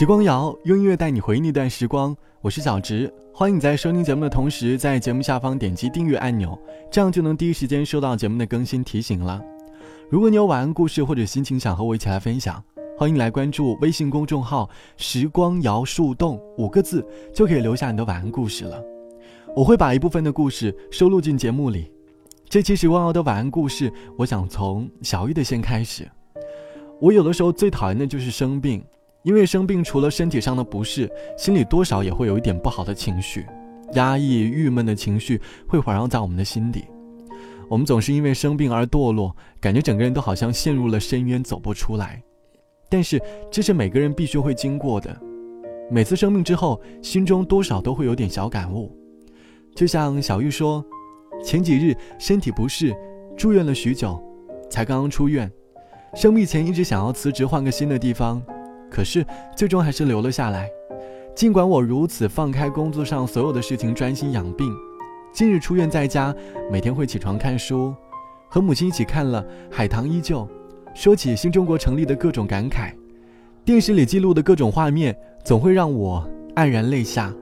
时光谣用音乐带你回忆那段时光，我是小植，欢迎你在收听节目的同时，在节目下方点击订阅按钮，这样就能第一时间收到节目的更新提醒了。如果你有晚安故事或者心情想和我一起来分享，欢迎来关注微信公众号“时光谣树洞”五个字，就可以留下你的晚安故事了。我会把一部分的故事收录进节目里。这期时光谣的晚安故事，我想从小玉的先开始。我有的时候最讨厌的就是生病。因为生病，除了身体上的不适，心里多少也会有一点不好的情绪，压抑、郁闷的情绪会环绕在我们的心底。我们总是因为生病而堕落，感觉整个人都好像陷入了深渊，走不出来。但是这是每个人必须会经过的。每次生病之后，心中多少都会有点小感悟。就像小玉说，前几日身体不适，住院了许久，才刚刚出院。生病前一直想要辞职，换个新的地方。可是最终还是留了下来。尽管我如此放开工作上所有的事情，专心养病，近日出院在家，每天会起床看书，和母亲一起看了《海棠依旧》，说起新中国成立的各种感慨，电视里记录的各种画面，总会让我黯然泪下。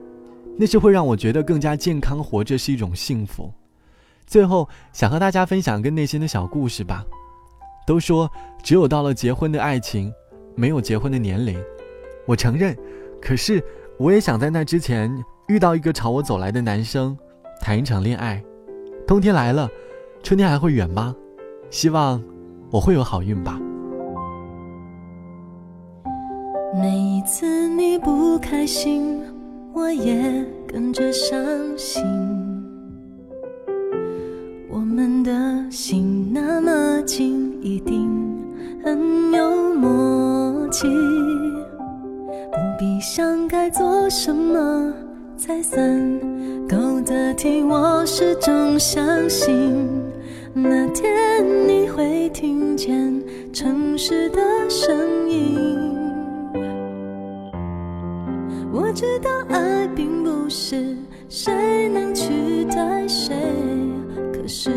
那是会让我觉得更加健康活着是一种幸福。最后想和大家分享个内心的小故事吧。都说只有到了结婚的爱情。没有结婚的年龄，我承认。可是，我也想在那之前遇到一个朝我走来的男生，谈一场恋爱。冬天来了，春天还会远吗？希望我会有好运吧。每一次你不开心，我也跟着伤心。我们的心那么近，一定很有默契必想该做什么才算够得体，我始终相信那天你会听见城市的声音。我知道爱并不是谁能取代谁，可是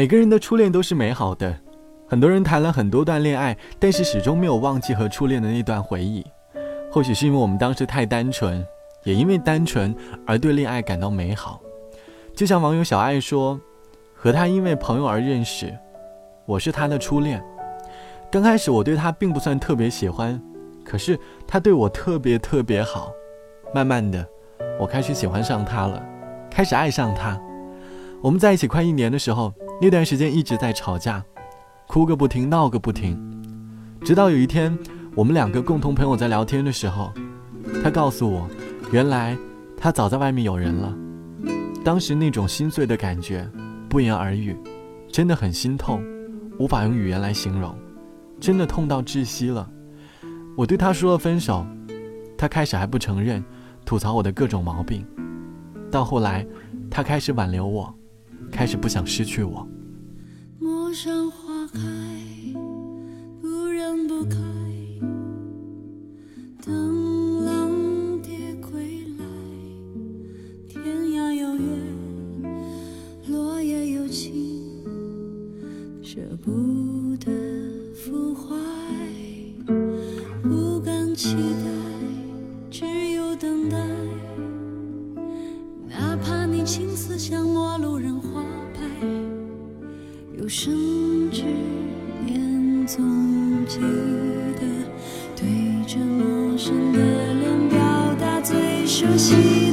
每个人的初恋都是美好的，很多人谈了很多段恋爱，但是始终没有忘记和初恋的那段回忆。或许是因为我们当时太单纯，也因为单纯而对恋爱感到美好。就像网友小爱说：“和他因为朋友而认识，我是他的初恋。刚开始我对他并不算特别喜欢，可是他对我特别特别好。慢慢的，我开始喜欢上他了，开始爱上他。我们在一起快一年的时候，那段时间一直在吵架，哭个不停，闹个不停，直到有一天。”我们两个共同朋友在聊天的时候，他告诉我，原来他早在外面有人了。当时那种心碎的感觉，不言而喻，真的很心痛，无法用语言来形容，真的痛到窒息了。我对他说了分手，他开始还不承认，吐槽我的各种毛病，到后来，他开始挽留我，开始不想失去我。陌上花开，不忍不开，等浪蝶归来。天涯有月，落叶有情，舍不得腐坏，不敢期待，只有等待。青丝像陌路人花白有生之年总记得对着陌生的脸表达最熟悉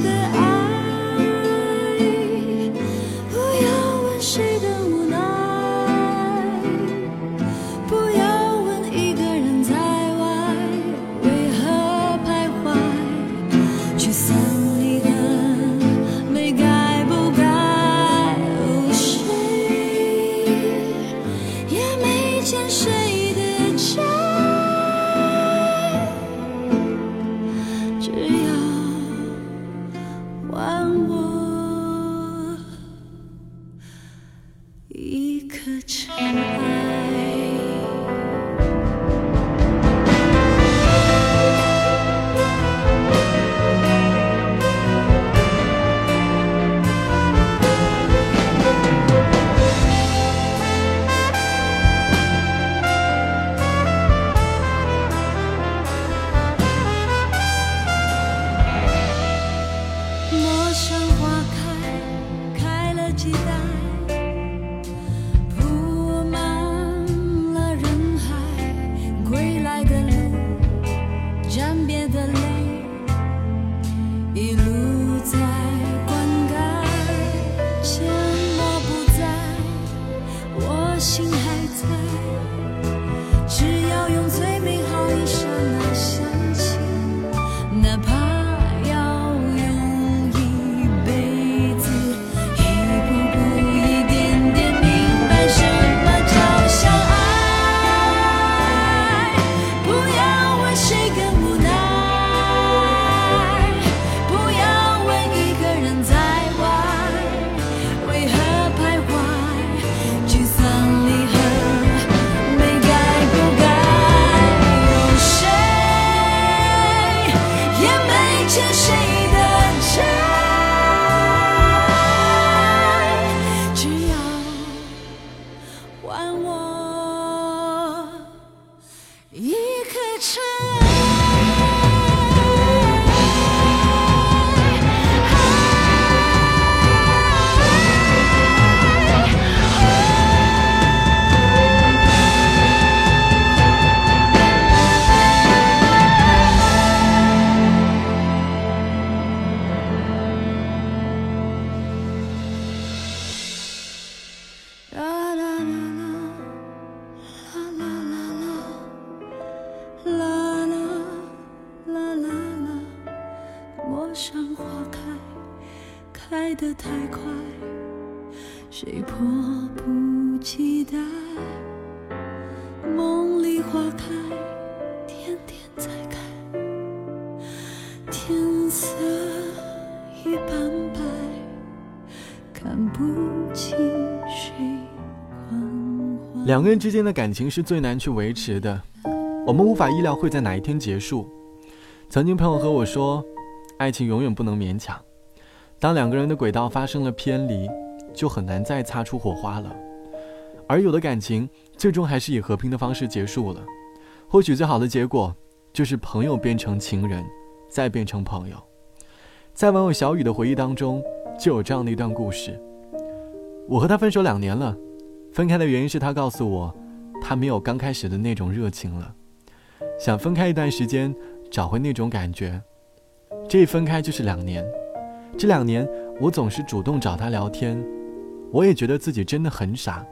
像花开，开得太快谁迫不及待？梦里花开，天天在开，天色已斑白，看不清谁两个人之间的感情是最难去维持的，我们无法意料会在哪一天结束。曾经朋友和我说，爱情永远不能勉强，当两个人的轨道发生了偏离。就很难再擦出火花了。而有的感情最终还是以和平的方式结束了。或许最好的结果就是朋友变成情人，再变成朋友。在网友小雨的回忆当中，就有这样的一段故事：我和他分手两年了，分开的原因是他告诉我，他没有刚开始的那种热情了，想分开一段时间，找回那种感觉。这一分开就是两年，这两年我总是主动找他聊天，我也觉得自己真的很傻。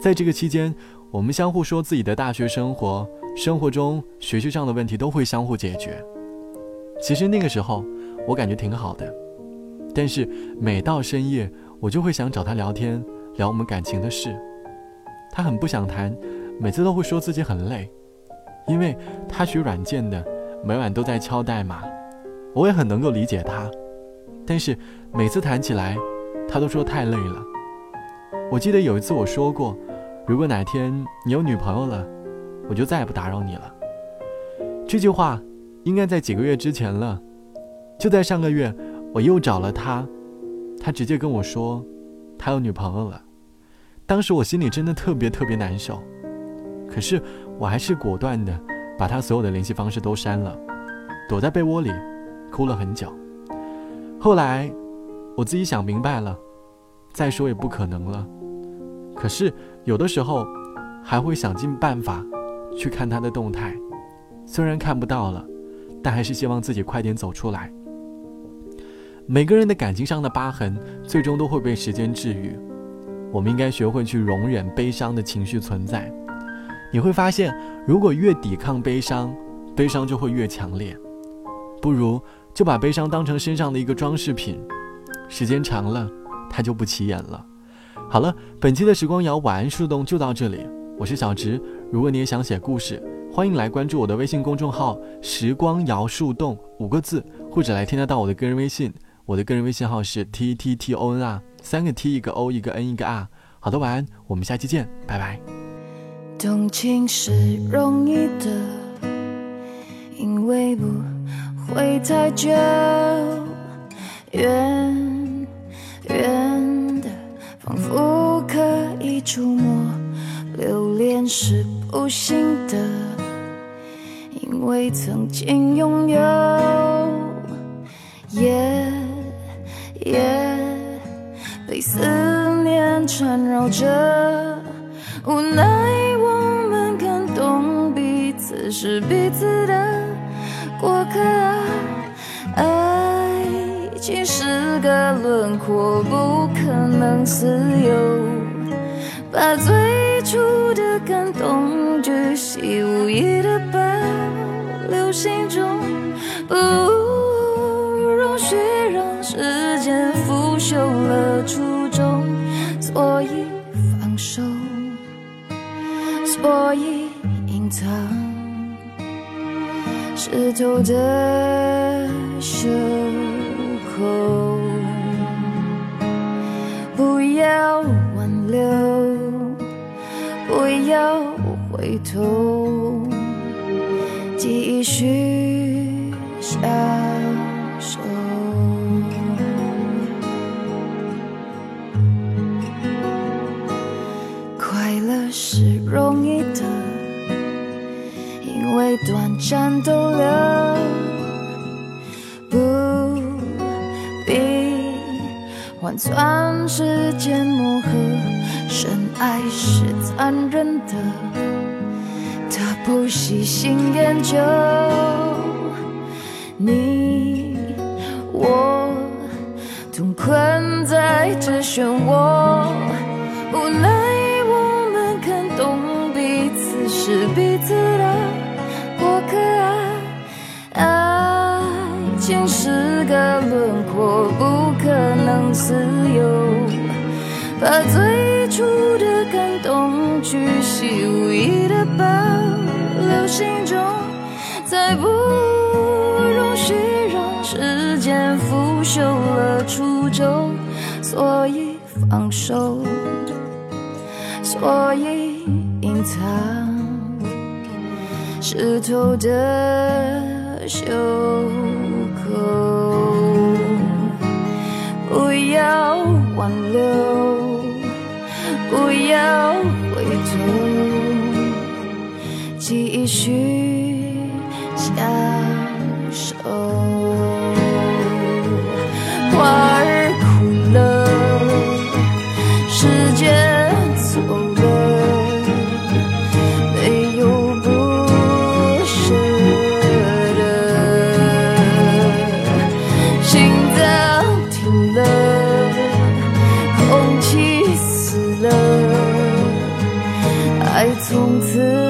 在这个期间，我们相互说自己的大学生活、生活中学习上的问题都会相互解决。其实那个时候我感觉挺好的，但是每到深夜，我就会想找他聊天，聊我们感情的事。他很不想谈，每次都会说自己很累，因为他学软件的，每晚都在敲代码。我也很能够理解他，但是每次谈起来，他都说太累了。我记得有一次我说过，如果哪天你有女朋友了，我就再也不打扰你了。这句话应该在几个月之前了。就在上个月，我又找了他，他直接跟我说，他有女朋友了。当时我心里真的特别特别难受，可是我还是果断的把他所有的联系方式都删了，躲在被窝里。哭了很久，后来我自己想明白了，再说也不可能了。可是有的时候还会想尽办法去看他的动态，虽然看不到了，但还是希望自己快点走出来。每个人的感情上的疤痕，最终都会被时间治愈。我们应该学会去容忍悲伤的情绪存在。你会发现，如果越抵抗悲伤，悲伤就会越强烈。不如就把悲伤当成身上的一个装饰品，时间长了，它就不起眼了。好了，本期的时光谣晚安树洞就到这里，我是小直。如果你也想写故事，欢迎来关注我的微信公众号“时光谣树洞”五个字，或者来添加到我的个人微信，我的个人微信号是 t t t o n r，三个 t 一个 o 一个 n 一个 r。好的，晚安，我们下期见，拜拜。动情是容易的，因为不。会太久，远远的，仿佛可以触摸。留恋是不幸的，因为曾经拥有。夜夜被思念缠绕着，无奈我们感动彼此是彼此的。其实个轮廓，不可能自由。把最初的感动巨细无遗的保留心中，不容许让时间腐朽了初衷，所以放手，所以隐藏。湿透的袖口，不要挽留，不要回头，继续相守。快乐是容易的。因为短暂逗留，换算时间磨合。深爱是残忍的，他不惜心研究。你我同困在这漩涡，无奈情是个轮廓，不可能自由。把最初的感动，巨细无遗的保留心中，再不容许让时间腐朽了初衷。所以放手，所以隐藏。湿透的袖不要挽留不要回头继续相守从此